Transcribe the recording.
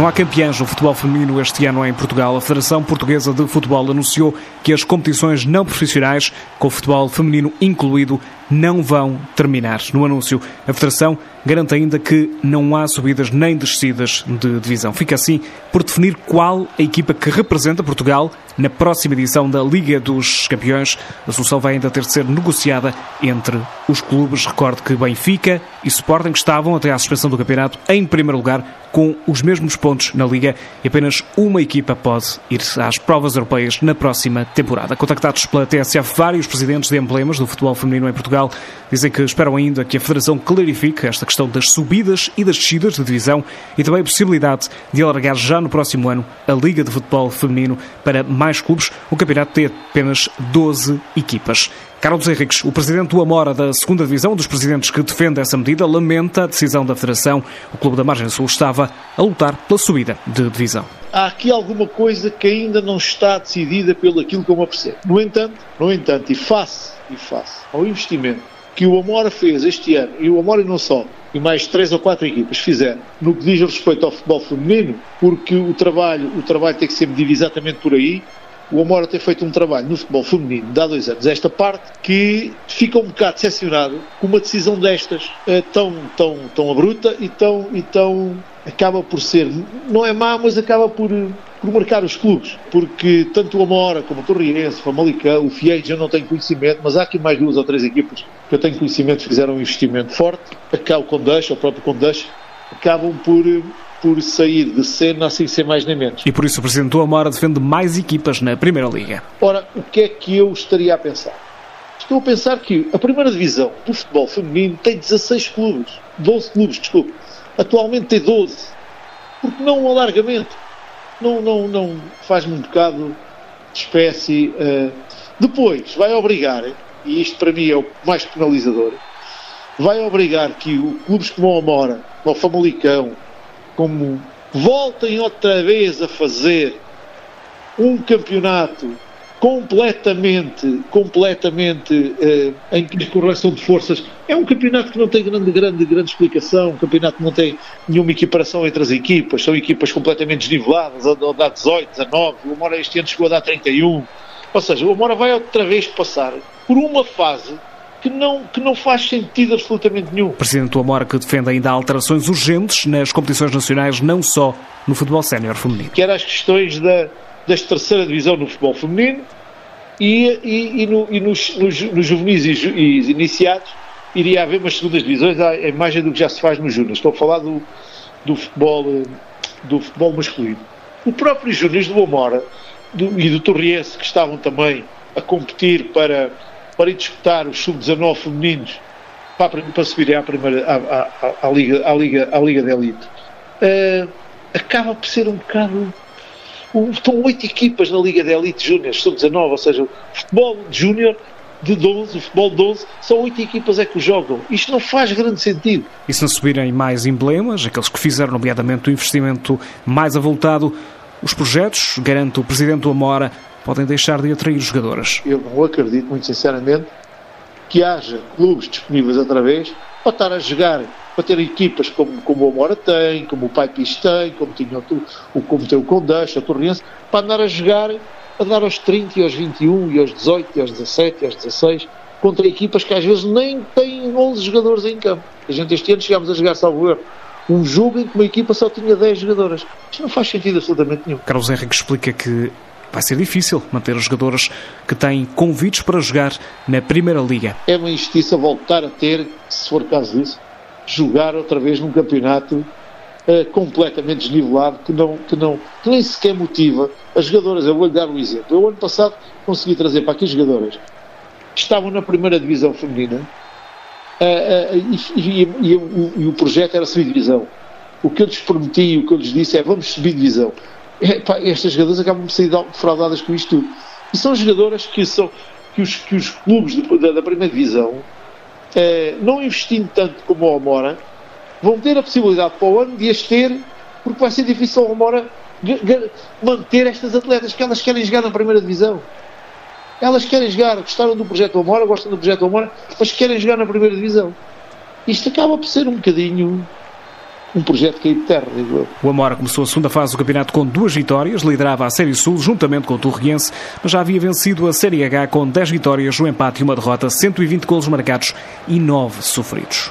Não há campeãs no futebol feminino este ano em Portugal. A Federação Portuguesa de Futebol anunciou que as competições não profissionais, com o futebol feminino incluído, não vão terminar. No anúncio, a Federação garante ainda que não há subidas nem descidas de divisão. Fica assim por definir qual a equipa que representa Portugal na próxima edição da Liga dos Campeões. A solução vai ainda ter de ser negociada entre os clubes. Recorde que Benfica e Sporting estavam até à suspensão do campeonato em primeiro lugar com os mesmos pontos na Liga e apenas uma equipa pode ir às provas europeias na próxima temporada. Contactados pela TSF, vários presidentes de emblemas do futebol feminino em Portugal dizem que esperam ainda que a Federação clarifique esta questão das subidas e das descidas de divisão e também a possibilidade de alargar já no próximo ano a Liga de Futebol Feminino para mais clubes. O campeonato tem apenas 12 equipas. Carlos Henriques, o presidente do Amora da segunda Divisão, dos presidentes que defende essa medida, lamenta a decisão da Federação. O clube da Margem Sul estava a lutar pela subida de divisão. Há aqui alguma coisa que ainda não está decidida pelo aquilo que eu me apercebo. No entanto, no entanto, e face, e face ao investimento que o Amora fez este ano, e o Amora não só, e mais três ou quatro equipas fizeram, no que diz respeito ao futebol feminino, porque o trabalho, o trabalho tem que ser medido exatamente por aí, o Amora tem feito um trabalho no futebol feminino de há dois anos, esta parte, que fica um bocado decepcionado com uma decisão destas é, tão, tão, tão abrupta e tão, e tão. Acaba por ser. não é má, mas acaba por, por marcar os clubes, porque tanto o Amora como o Torriense, o Famalicão, o Fiéis eu não tenho conhecimento, mas há aqui mais duas ou três equipas que eu tenho conhecimento que fizeram um investimento forte, acá o Condeixa, o próprio Condeixa, acabam por por sair de cena sem ser mais nem menos. E por isso o Presidente do Amora defende mais equipas na Primeira Liga. Ora, o que é que eu estaria a pensar? Estou a pensar que a Primeira Divisão do futebol feminino tem 16 clubes. 12 clubes, desculpe. Atualmente tem 12. Porque não um alargamento? Não, não, não faz-me um bocado de espécie. Uh... Depois, vai obrigar, e isto para mim é o mais penalizador, vai obrigar que o clubes como o Amora, o Famalicão, como voltem outra vez a fazer um campeonato completamente, completamente eh, em correlação de forças. É um campeonato que não tem grande, grande, grande explicação, um campeonato que não tem nenhuma equiparação entre as equipas, são equipas completamente desniveladas, a, a dar 18, 19, o Amora este ano chegou a dar 31. Ou seja, o Amora vai outra vez passar por uma fase que não, que não faz sentido absolutamente nenhum. Presidente do Amor que defende ainda alterações urgentes nas competições nacionais, não só no futebol sénior feminino. Que era as questões da, da terceira divisão no futebol feminino e, e, e, no, e nos, nos, nos, juvenis e, e, iniciados iria haver umas segundas divisões à imagem do que já se faz nos júnior. Estou a falar do, do, futebol, do futebol masculino. O próprio Júnior do Amora do, e do Torriense, que estavam também a competir para para ir disputar os sub-19 femininos para, para subir à, primeira, à, à, à, Liga, à, Liga, à Liga de Elite, uh, acaba por ser um bocado. Estão oito equipas na Liga de Elite Júnior, sub-19, ou seja, o futebol júnior de 12, o futebol de 12, só oito equipas é que jogam. Isto não faz grande sentido. E se não subirem mais emblemas, aqueles que fizeram, nomeadamente, o investimento mais avultado, os projetos, garante o Presidente do Amora, podem deixar de atrair jogadoras. Eu não acredito, muito sinceramente, que haja clubes disponíveis outra vez para estar a jogar, para ter equipas como, como o Amora tem, como o Pai tem, como, tinha o, como tem o Condeixa, o Torrense, para andar a jogar, a dar aos 30 e aos 21 e aos 18 e aos 17 e aos 16 contra equipas que às vezes nem têm 11 jogadores em campo. A gente este ano chegámos a jogar, salvo erro, um jogo em que uma equipa só tinha 10 jogadoras. Isto não faz sentido absolutamente nenhum. Carlos Henrique explica que vai ser difícil manter os jogadores que têm convites para jogar na Primeira Liga. É uma injustiça voltar a ter, se for caso disso, jogar outra vez num campeonato uh, completamente desnivelado que, não, que, não, que nem sequer motiva as jogadoras. Eu vou-lhe dar um exemplo. Eu, ano passado, consegui trazer para aqui jogadoras que estavam na primeira divisão feminina uh, uh, e, e, e, e, o projeto era subir divisão. O que eu lhes prometi e o que eu lhes disse é vamos subir divisão é, pá, estas jogadoras acabam por sair defraudadas com isto tudo. E são jogadoras que, são, que, os, que os clubes de, da, da, primeira divisão, é, não investindo tanto como o Amora, vão ter a possibilidade para o ano de as ter, porque vai ser difícil ao Amora manter estas atletas, que elas querem jogar na primeira divisão. Elas querem jogar, gostaram do projeto Amora, gostam do projeto Amora, mas querem jogar na primeira divisão. Isto acaba por ser um bocadinho um projeto caído de terra, digo eu. O Amora começou a segunda fase do campeonato com duas vitórias, liderava a Série Sul juntamente com o Torriense, mas já havia vencido a Série H com 10 vitórias, um empate e uma derrota, 120 golos marcados e 9 sofridos.